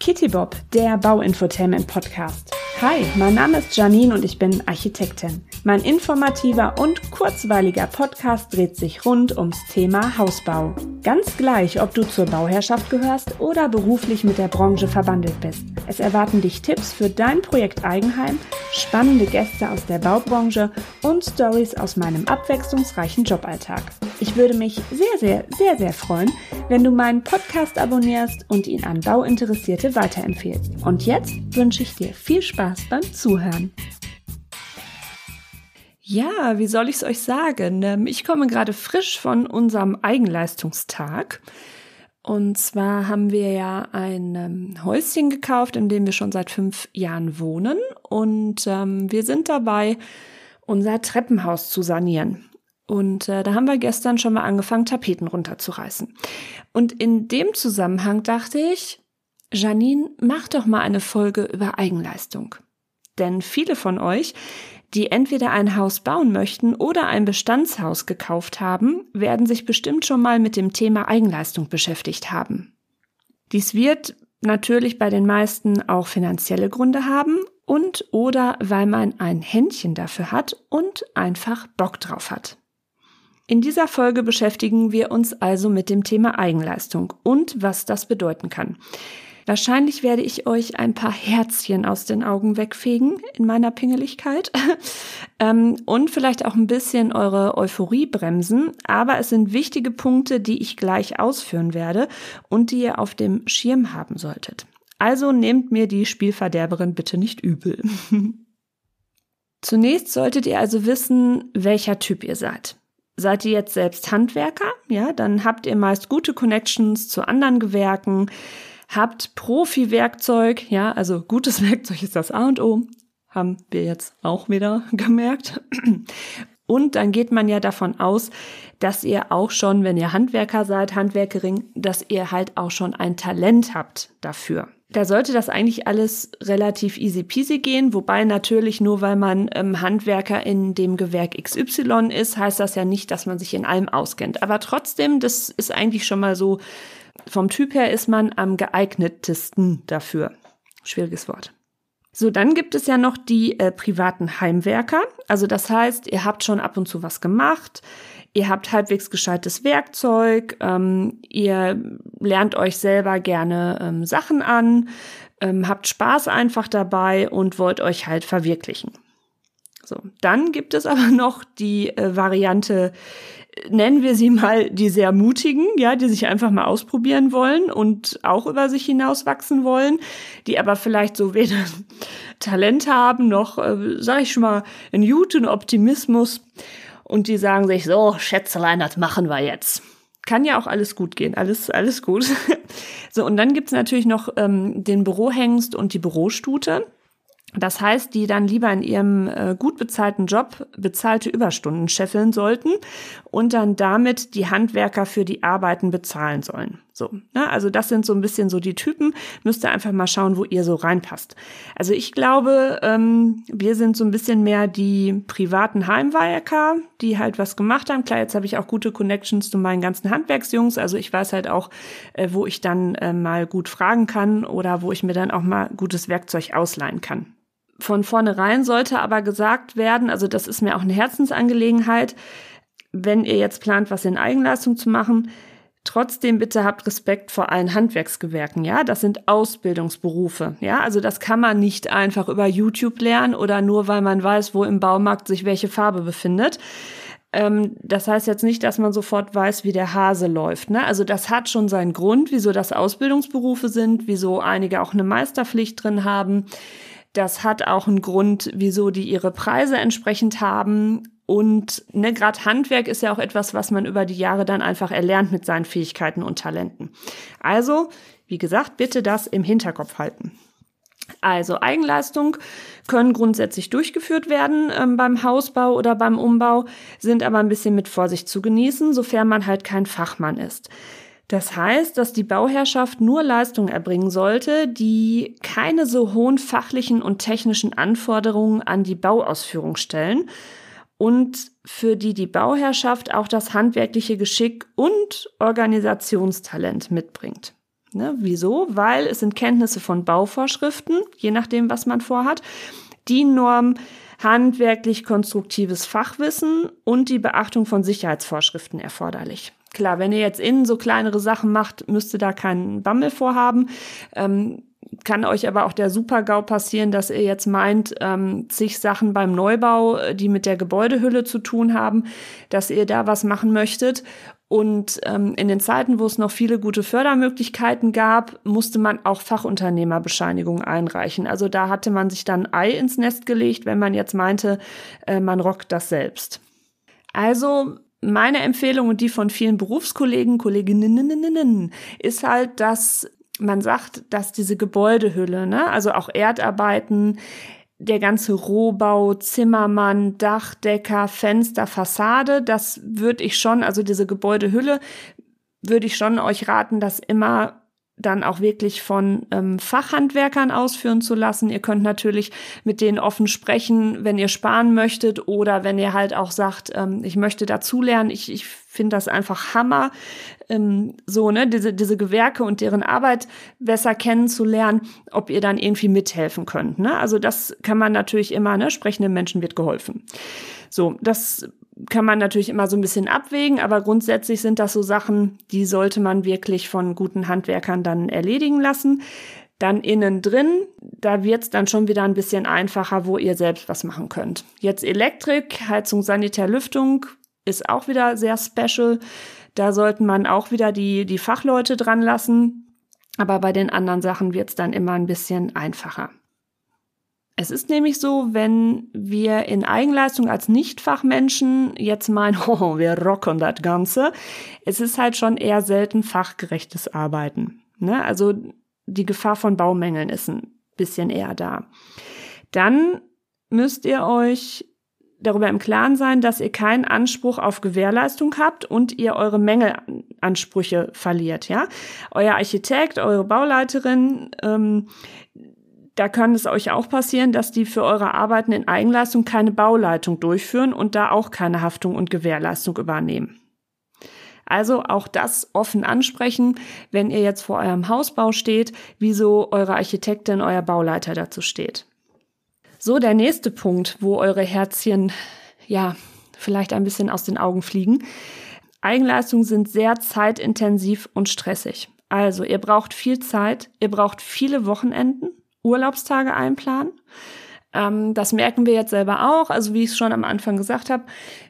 Kitty Bob, der Bauinfotainment Podcast. Hi, mein Name ist Janine und ich bin Architektin. Mein informativer und kurzweiliger Podcast dreht sich rund ums Thema Hausbau. Ganz gleich, ob du zur Bauherrschaft gehörst oder beruflich mit der Branche verbandelt bist. Es erwarten dich Tipps für dein Projekt Eigenheim, spannende Gäste aus der Baubranche und Stories aus meinem abwechslungsreichen Joballtag. Ich würde mich sehr, sehr, sehr, sehr freuen, wenn du meinen Podcast abonnierst und ihn an Bauinteressierte weiterempfehlst. Und jetzt wünsche ich dir viel Spaß beim Zuhören. Ja, wie soll ich es euch sagen? Ähm, ich komme gerade frisch von unserem Eigenleistungstag. Und zwar haben wir ja ein ähm, Häuschen gekauft, in dem wir schon seit fünf Jahren wohnen. Und ähm, wir sind dabei, unser Treppenhaus zu sanieren. Und äh, da haben wir gestern schon mal angefangen, Tapeten runterzureißen. Und in dem Zusammenhang dachte ich, Janine, mach doch mal eine Folge über Eigenleistung. Denn viele von euch, die entweder ein Haus bauen möchten oder ein Bestandshaus gekauft haben, werden sich bestimmt schon mal mit dem Thema Eigenleistung beschäftigt haben. Dies wird natürlich bei den meisten auch finanzielle Gründe haben und oder weil man ein Händchen dafür hat und einfach Bock drauf hat. In dieser Folge beschäftigen wir uns also mit dem Thema Eigenleistung und was das bedeuten kann. Wahrscheinlich werde ich euch ein paar Herzchen aus den Augen wegfegen in meiner Pingeligkeit ähm, und vielleicht auch ein bisschen eure Euphorie bremsen. Aber es sind wichtige Punkte, die ich gleich ausführen werde und die ihr auf dem Schirm haben solltet. Also nehmt mir die Spielverderberin bitte nicht übel. Zunächst solltet ihr also wissen, welcher Typ ihr seid. Seid ihr jetzt selbst Handwerker? Ja, dann habt ihr meist gute Connections zu anderen Gewerken, habt Profi-Werkzeug, ja, also gutes Werkzeug ist das A und O, haben wir jetzt auch wieder gemerkt. Und dann geht man ja davon aus, dass ihr auch schon, wenn ihr Handwerker seid, Handwerkerin, dass ihr halt auch schon ein Talent habt dafür. Da sollte das eigentlich alles relativ easy peasy gehen, wobei natürlich nur weil man ähm, Handwerker in dem Gewerk XY ist, heißt das ja nicht, dass man sich in allem auskennt. Aber trotzdem, das ist eigentlich schon mal so, vom Typ her ist man am geeignetesten dafür. Schwieriges Wort. So, dann gibt es ja noch die äh, privaten Heimwerker. Also das heißt, ihr habt schon ab und zu was gemacht, ihr habt halbwegs gescheites Werkzeug, ähm, ihr lernt euch selber gerne ähm, Sachen an, ähm, habt Spaß einfach dabei und wollt euch halt verwirklichen. So, dann gibt es aber noch die äh, Variante, nennen wir sie mal die sehr mutigen, ja, die sich einfach mal ausprobieren wollen und auch über sich hinaus wachsen wollen, die aber vielleicht so weder Talent haben noch, äh, sag ich schon mal, einen guten Optimismus und die sagen sich so, Schätzelein, das machen wir jetzt. Kann ja auch alles gut gehen, alles, alles gut. so, und dann gibt's natürlich noch ähm, den Bürohengst und die Bürostute. Das heißt, die dann lieber in ihrem äh, gut bezahlten Job bezahlte Überstunden scheffeln sollten und dann damit die Handwerker für die Arbeiten bezahlen sollen. So, ne? also das sind so ein bisschen so die Typen. Müsst ihr einfach mal schauen, wo ihr so reinpasst. Also ich glaube, ähm, wir sind so ein bisschen mehr die privaten Heimwerker, die halt was gemacht haben. Klar, jetzt habe ich auch gute Connections zu meinen ganzen Handwerksjungs. Also ich weiß halt auch, äh, wo ich dann äh, mal gut fragen kann oder wo ich mir dann auch mal gutes Werkzeug ausleihen kann. Von vornherein sollte aber gesagt werden, also das ist mir auch eine Herzensangelegenheit, wenn ihr jetzt plant, was in Eigenleistung zu machen, Trotzdem bitte habt Respekt vor allen Handwerksgewerken, ja? Das sind Ausbildungsberufe, ja? Also das kann man nicht einfach über YouTube lernen oder nur weil man weiß, wo im Baumarkt sich welche Farbe befindet. Ähm, das heißt jetzt nicht, dass man sofort weiß, wie der Hase läuft, ne? Also das hat schon seinen Grund, wieso das Ausbildungsberufe sind, wieso einige auch eine Meisterpflicht drin haben. Das hat auch einen Grund, wieso die ihre Preise entsprechend haben. Und ne, gerade Handwerk ist ja auch etwas, was man über die Jahre dann einfach erlernt mit seinen Fähigkeiten und Talenten. Also, wie gesagt, bitte das im Hinterkopf halten. Also Eigenleistung können grundsätzlich durchgeführt werden ähm, beim Hausbau oder beim Umbau, sind aber ein bisschen mit Vorsicht zu genießen, sofern man halt kein Fachmann ist. Das heißt, dass die Bauherrschaft nur Leistungen erbringen sollte, die keine so hohen fachlichen und technischen Anforderungen an die Bauausführung stellen und für die die Bauherrschaft auch das handwerkliche Geschick und Organisationstalent mitbringt. Ne? Wieso? Weil es sind Kenntnisse von Bauvorschriften, je nachdem, was man vorhat, die Norm handwerklich konstruktives Fachwissen und die Beachtung von Sicherheitsvorschriften erforderlich. Klar, wenn ihr jetzt innen so kleinere Sachen macht, müsst ihr da keinen Bammel vorhaben. Ähm, kann euch aber auch der Super-GAU passieren, dass ihr jetzt meint, ähm, zig Sachen beim Neubau, äh, die mit der Gebäudehülle zu tun haben, dass ihr da was machen möchtet. Und ähm, in den Zeiten, wo es noch viele gute Fördermöglichkeiten gab, musste man auch Fachunternehmerbescheinigungen einreichen. Also da hatte man sich dann Ei ins Nest gelegt, wenn man jetzt meinte, äh, man rockt das selbst. Also meine Empfehlung und die von vielen Berufskollegen, Kolleginnen, ist halt, dass man sagt, dass diese Gebäudehülle, ne, also auch Erdarbeiten, der ganze Rohbau, Zimmermann, Dachdecker, Fenster, Fassade, das würde ich schon, also diese Gebäudehülle, würde ich schon euch raten, das immer dann auch wirklich von ähm, Fachhandwerkern ausführen zu lassen. Ihr könnt natürlich mit denen offen sprechen, wenn ihr sparen möchtet oder wenn ihr halt auch sagt, ähm, ich möchte dazulernen. Ich, ich finde das einfach Hammer, ähm, so, ne, diese, diese Gewerke und deren Arbeit besser kennenzulernen, ob ihr dann irgendwie mithelfen könnt. Ne? Also das kann man natürlich immer, ne, sprechenden Menschen wird geholfen. So, das kann man natürlich immer so ein bisschen abwägen, aber grundsätzlich sind das so Sachen, die sollte man wirklich von guten Handwerkern dann erledigen lassen. Dann innen drin, da wird's dann schon wieder ein bisschen einfacher, wo ihr selbst was machen könnt. Jetzt Elektrik, Heizung, Sanitär, Lüftung, ist auch wieder sehr special. Da sollten man auch wieder die, die Fachleute dran lassen. Aber bei den anderen Sachen wird es dann immer ein bisschen einfacher. Es ist nämlich so, wenn wir in Eigenleistung als Nichtfachmenschen jetzt meinen, oh, wir rocken das Ganze, es ist halt schon eher selten fachgerechtes Arbeiten. Ne? Also die Gefahr von Baumängeln ist ein bisschen eher da. Dann müsst ihr euch darüber im Klaren sein, dass ihr keinen Anspruch auf Gewährleistung habt und ihr eure Mängelansprüche verliert. Ja, euer Architekt, eure Bauleiterin, ähm, da kann es euch auch passieren, dass die für eure Arbeiten in Eigenleistung keine Bauleitung durchführen und da auch keine Haftung und Gewährleistung übernehmen. Also auch das offen ansprechen, wenn ihr jetzt vor eurem Hausbau steht, wieso eure Architektin, euer Bauleiter dazu steht. So, der nächste Punkt, wo eure Herzchen, ja, vielleicht ein bisschen aus den Augen fliegen. Eigenleistungen sind sehr zeitintensiv und stressig. Also, ihr braucht viel Zeit, ihr braucht viele Wochenenden, Urlaubstage einplanen. Ähm, das merken wir jetzt selber auch. Also wie ich es schon am Anfang gesagt habe,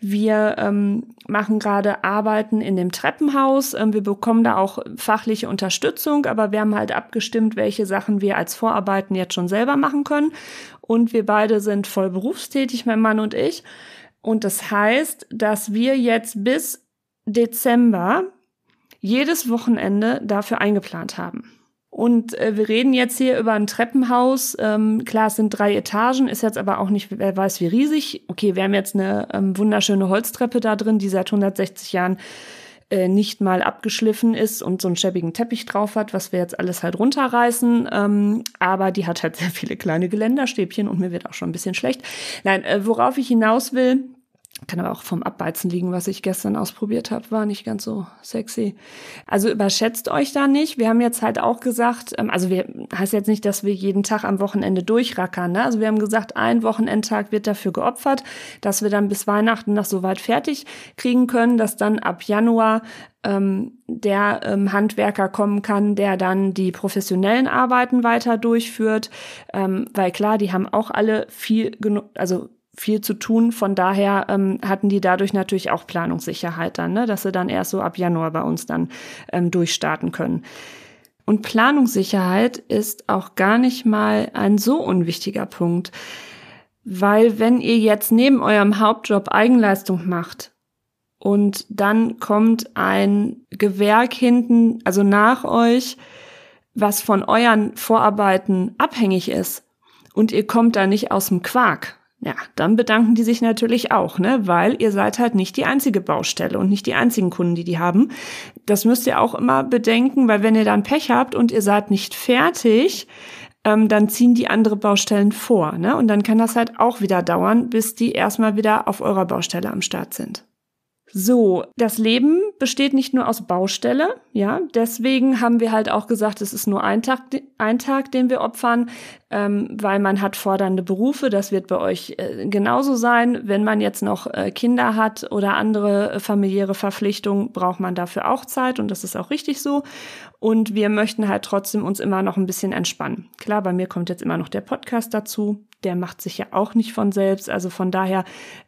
wir ähm, machen gerade Arbeiten in dem Treppenhaus. Ähm, wir bekommen da auch fachliche Unterstützung, aber wir haben halt abgestimmt, welche Sachen wir als Vorarbeiten jetzt schon selber machen können. Und wir beide sind voll berufstätig, mein Mann und ich. Und das heißt, dass wir jetzt bis Dezember jedes Wochenende dafür eingeplant haben. Und äh, wir reden jetzt hier über ein Treppenhaus. Ähm, klar, es sind drei Etagen, ist jetzt aber auch nicht, wer weiß wie riesig. Okay, wir haben jetzt eine ähm, wunderschöne Holztreppe da drin, die seit 160 Jahren äh, nicht mal abgeschliffen ist und so einen schäbigen Teppich drauf hat, was wir jetzt alles halt runterreißen. Ähm, aber die hat halt sehr viele kleine Geländerstäbchen und mir wird auch schon ein bisschen schlecht. Nein, äh, worauf ich hinaus will, kann aber auch vom Abbeizen liegen, was ich gestern ausprobiert habe, war nicht ganz so sexy. Also überschätzt euch da nicht. Wir haben jetzt halt auch gesagt, ähm, also wir heißt jetzt nicht, dass wir jeden Tag am Wochenende durchrackern. Ne? Also wir haben gesagt, ein Wochenendtag wird dafür geopfert, dass wir dann bis Weihnachten noch so weit fertig kriegen können, dass dann ab Januar ähm, der ähm, Handwerker kommen kann, der dann die professionellen Arbeiten weiter durchführt. Ähm, weil klar, die haben auch alle viel genug, also viel zu tun. Von daher ähm, hatten die dadurch natürlich auch Planungssicherheit dann, ne? dass sie dann erst so ab Januar bei uns dann ähm, durchstarten können. Und Planungssicherheit ist auch gar nicht mal ein so unwichtiger Punkt, weil wenn ihr jetzt neben eurem Hauptjob Eigenleistung macht und dann kommt ein Gewerk hinten, also nach euch, was von euren Vorarbeiten abhängig ist und ihr kommt da nicht aus dem Quark, ja, dann bedanken die sich natürlich auch, ne, weil ihr seid halt nicht die einzige Baustelle und nicht die einzigen Kunden, die die haben. Das müsst ihr auch immer bedenken, weil wenn ihr dann Pech habt und ihr seid nicht fertig, ähm, dann ziehen die andere Baustellen vor, ne, und dann kann das halt auch wieder dauern, bis die erstmal wieder auf eurer Baustelle am Start sind. So, das Leben besteht nicht nur aus Baustelle, ja, deswegen haben wir halt auch gesagt, es ist nur ein Tag, ein Tag, den wir opfern, ähm, weil man hat fordernde Berufe, das wird bei euch äh, genauso sein. Wenn man jetzt noch äh, Kinder hat oder andere äh, familiäre Verpflichtungen, braucht man dafür auch Zeit und das ist auch richtig so. Und wir möchten halt trotzdem uns immer noch ein bisschen entspannen. Klar, bei mir kommt jetzt immer noch der Podcast dazu. Der macht sich ja auch nicht von selbst. Also von daher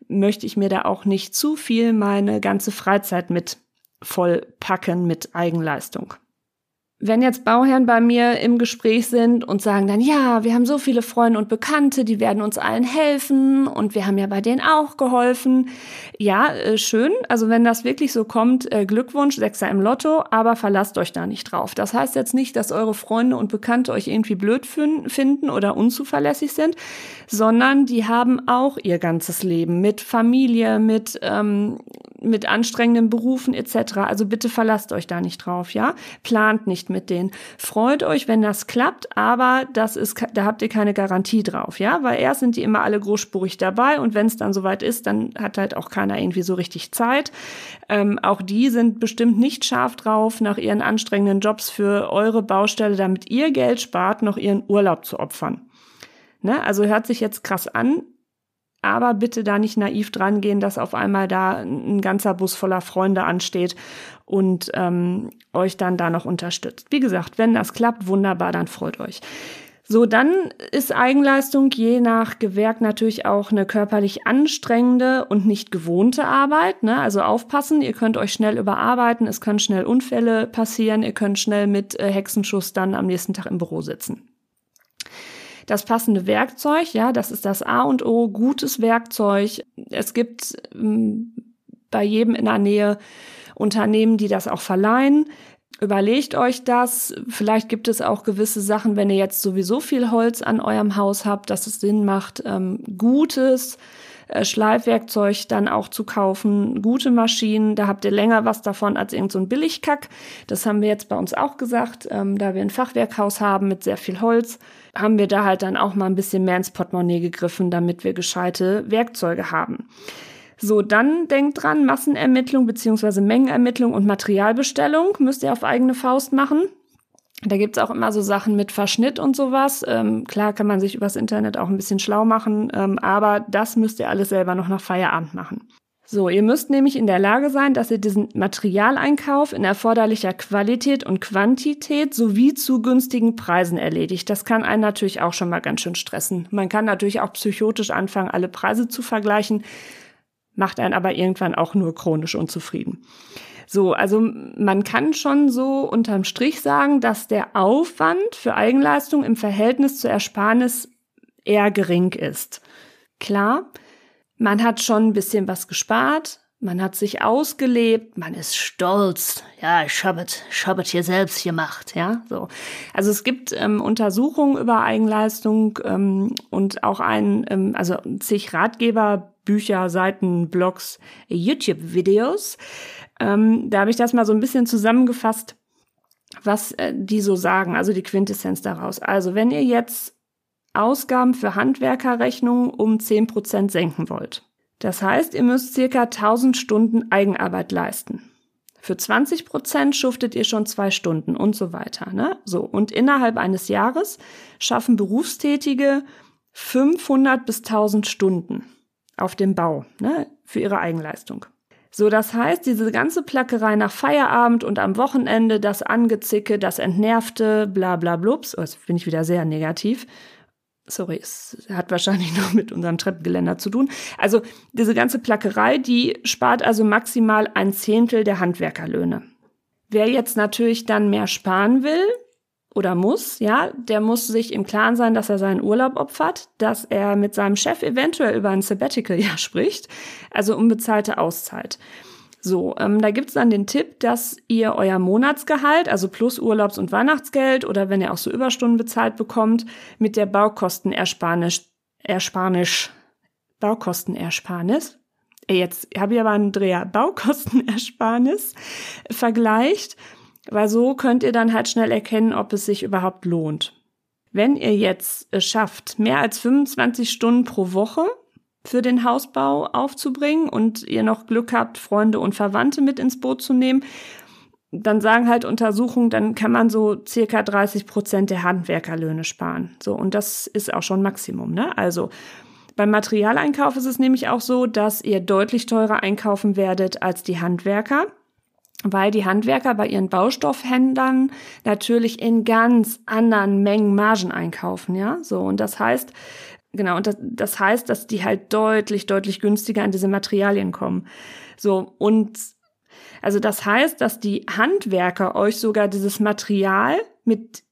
möchte ich mir da auch nicht zu viel meine ganze Freizeit mit vollpacken mit Eigenleistung wenn jetzt Bauherren bei mir im Gespräch sind und sagen dann, ja, wir haben so viele Freunde und Bekannte, die werden uns allen helfen und wir haben ja bei denen auch geholfen. Ja, äh, schön. Also wenn das wirklich so kommt, äh, Glückwunsch, Sechser im Lotto, aber verlasst euch da nicht drauf. Das heißt jetzt nicht, dass eure Freunde und Bekannte euch irgendwie blöd finden oder unzuverlässig sind, sondern die haben auch ihr ganzes Leben mit Familie, mit, ähm, mit anstrengenden Berufen etc. Also bitte verlasst euch da nicht drauf, ja? Plant nicht mit denen. Freut euch, wenn das klappt, aber das ist, da habt ihr keine Garantie drauf, ja, weil erst sind die immer alle großspurig dabei und wenn es dann soweit ist, dann hat halt auch keiner irgendwie so richtig Zeit. Ähm, auch die sind bestimmt nicht scharf drauf, nach ihren anstrengenden Jobs für eure Baustelle, damit ihr Geld spart, noch ihren Urlaub zu opfern. Ne? Also hört sich jetzt krass an, aber bitte da nicht naiv dran gehen, dass auf einmal da ein ganzer Bus voller Freunde ansteht und ähm, euch dann da noch unterstützt. Wie gesagt, wenn das klappt, wunderbar, dann freut euch. So, dann ist Eigenleistung je nach Gewerk natürlich auch eine körperlich anstrengende und nicht gewohnte Arbeit. Ne? Also aufpassen, ihr könnt euch schnell überarbeiten, es können schnell Unfälle passieren, ihr könnt schnell mit äh, Hexenschuss dann am nächsten Tag im Büro sitzen das passende Werkzeug, ja, das ist das A und O, gutes Werkzeug. Es gibt ähm, bei jedem in der Nähe Unternehmen, die das auch verleihen. Überlegt euch das. Vielleicht gibt es auch gewisse Sachen, wenn ihr jetzt sowieso viel Holz an eurem Haus habt, dass es Sinn macht, ähm, gutes äh, Schleifwerkzeug dann auch zu kaufen, gute Maschinen. Da habt ihr länger was davon als irgend so ein Billigkack. Das haben wir jetzt bei uns auch gesagt, ähm, da wir ein Fachwerkhaus haben mit sehr viel Holz haben wir da halt dann auch mal ein bisschen mehr ins Portemonnaie gegriffen, damit wir gescheite Werkzeuge haben. So, dann denkt dran, Massenermittlung beziehungsweise Mengenermittlung und Materialbestellung müsst ihr auf eigene Faust machen. Da gibt's auch immer so Sachen mit Verschnitt und sowas. Ähm, klar kann man sich übers Internet auch ein bisschen schlau machen, ähm, aber das müsst ihr alles selber noch nach Feierabend machen. So, ihr müsst nämlich in der Lage sein, dass ihr diesen Materialeinkauf in erforderlicher Qualität und Quantität sowie zu günstigen Preisen erledigt. Das kann einen natürlich auch schon mal ganz schön stressen. Man kann natürlich auch psychotisch anfangen, alle Preise zu vergleichen, macht einen aber irgendwann auch nur chronisch unzufrieden. So, also man kann schon so unterm Strich sagen, dass der Aufwand für Eigenleistung im Verhältnis zur Ersparnis eher gering ist. Klar, man hat schon ein bisschen was gespart, man hat sich ausgelebt, man ist stolz. Ja, ich habe es ich hab hier selbst gemacht, ja, so. Also es gibt ähm, Untersuchungen über Eigenleistung ähm, und auch ein, ähm, also zig Ratgeber, Bücher, Seiten, Blogs, YouTube-Videos. Ähm, da habe ich das mal so ein bisschen zusammengefasst, was äh, die so sagen, also die Quintessenz daraus. Also wenn ihr jetzt Ausgaben für Handwerkerrechnungen um 10% senken wollt. Das heißt, ihr müsst circa 1000 Stunden Eigenarbeit leisten. Für 20% schuftet ihr schon zwei Stunden und so weiter. Ne? So. Und innerhalb eines Jahres schaffen Berufstätige 500 bis 1000 Stunden auf dem Bau ne? für ihre Eigenleistung. So, das heißt, diese ganze Plackerei nach Feierabend und am Wochenende, das Angezicke, das Entnervte, bla bla blups, oh, jetzt bin ich wieder sehr negativ, sorry, es hat wahrscheinlich noch mit unserem Treppengeländer zu tun. Also diese ganze Plackerei, die spart also maximal ein Zehntel der Handwerkerlöhne. Wer jetzt natürlich dann mehr sparen will oder muss, ja, der muss sich im Klaren sein, dass er seinen Urlaub opfert, dass er mit seinem Chef eventuell über ein Sabbatical-Jahr spricht, also unbezahlte Auszeit. So, ähm, da gibt's dann den Tipp, dass ihr euer Monatsgehalt, also plus Urlaubs- und Weihnachtsgeld oder wenn ihr auch so Überstunden bezahlt bekommt, mit der Baukostenersparnis, Ersparnis, Baukostenersparnis, äh, jetzt habe ich aber einen Dreher, Baukostenersparnis vergleicht, weil so könnt ihr dann halt schnell erkennen, ob es sich überhaupt lohnt. Wenn ihr jetzt es schafft, mehr als 25 Stunden pro Woche für den Hausbau aufzubringen und ihr noch Glück habt, Freunde und Verwandte mit ins Boot zu nehmen, dann sagen halt Untersuchungen, dann kann man so circa 30 Prozent der Handwerkerlöhne sparen. So, und das ist auch schon Maximum, ne? Also, beim Materialeinkauf ist es nämlich auch so, dass ihr deutlich teurer einkaufen werdet als die Handwerker, weil die Handwerker bei ihren Baustoffhändlern natürlich in ganz anderen Mengen Margen einkaufen, ja? So, und das heißt, genau, und das, das heißt, dass die halt deutlich, deutlich günstiger an diese Materialien kommen. So, und also das heißt, dass die Handwerker euch sogar dieses Material mit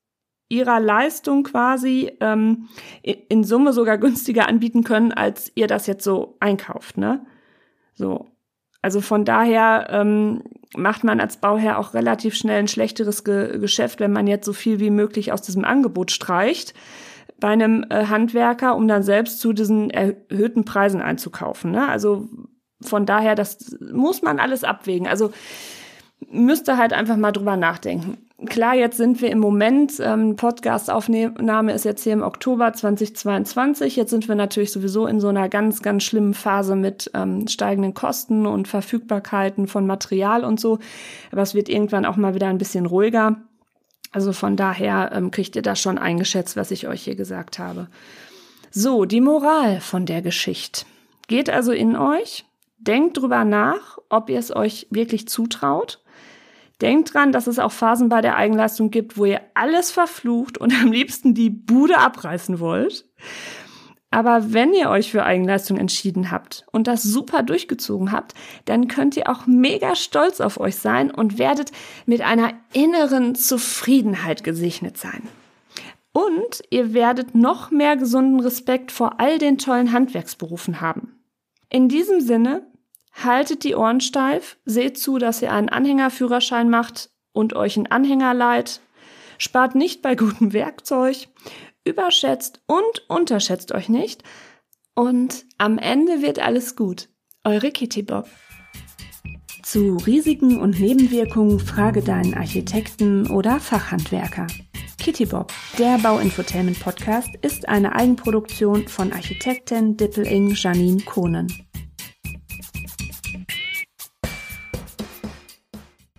ihrer Leistung quasi ähm, in Summe sogar günstiger anbieten können, als ihr das jetzt so einkauft, ne? So. Also von daher ähm, macht man als Bauherr auch relativ schnell ein schlechteres Ge Geschäft, wenn man jetzt so viel wie möglich aus diesem Angebot streicht bei einem äh, Handwerker, um dann selbst zu diesen erhöhten Preisen einzukaufen. Ne? Also von daher, das muss man alles abwägen. Also müsste halt einfach mal drüber nachdenken. Klar, jetzt sind wir im Moment, ähm, Podcast-Aufnahme ist jetzt hier im Oktober 2022. Jetzt sind wir natürlich sowieso in so einer ganz, ganz schlimmen Phase mit ähm, steigenden Kosten und Verfügbarkeiten von Material und so. Aber es wird irgendwann auch mal wieder ein bisschen ruhiger. Also von daher ähm, kriegt ihr das schon eingeschätzt, was ich euch hier gesagt habe. So, die Moral von der Geschichte. Geht also in euch, denkt drüber nach, ob ihr es euch wirklich zutraut Denkt dran, dass es auch Phasen bei der Eigenleistung gibt, wo ihr alles verflucht und am liebsten die Bude abreißen wollt. Aber wenn ihr euch für Eigenleistung entschieden habt und das super durchgezogen habt, dann könnt ihr auch mega stolz auf euch sein und werdet mit einer inneren Zufriedenheit gesegnet sein. Und ihr werdet noch mehr gesunden Respekt vor all den tollen Handwerksberufen haben. In diesem Sinne Haltet die Ohren steif, seht zu, dass ihr einen Anhängerführerschein macht und euch einen Anhänger leiht. Spart nicht bei gutem Werkzeug, überschätzt und unterschätzt euch nicht. Und am Ende wird alles gut. Eure Kitty Bob. Zu Risiken und Nebenwirkungen frage deinen Architekten oder Fachhandwerker. Kitty Bob, der Bauinfotainment Podcast, ist eine Eigenproduktion von Architektin Dippeling Janine Kohnen.